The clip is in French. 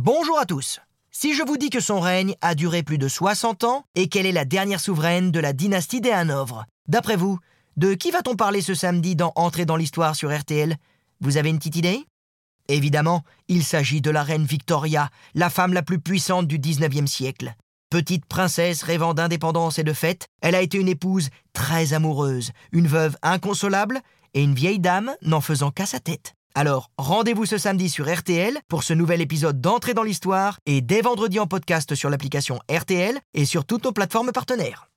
Bonjour à tous. Si je vous dis que son règne a duré plus de 60 ans et qu'elle est la dernière souveraine de la dynastie des Hanovres, d'après vous, de qui va-t-on parler ce samedi dans Entrer dans l'histoire sur RTL Vous avez une petite idée? Évidemment, il s'agit de la reine Victoria, la femme la plus puissante du 19e siècle. Petite princesse rêvant d'indépendance et de fête, elle a été une épouse très amoureuse, une veuve inconsolable et une vieille dame n'en faisant qu'à sa tête. Alors, rendez-vous ce samedi sur RTL pour ce nouvel épisode d'Entrée dans l'Histoire et dès vendredi en podcast sur l'application RTL et sur toutes nos plateformes partenaires.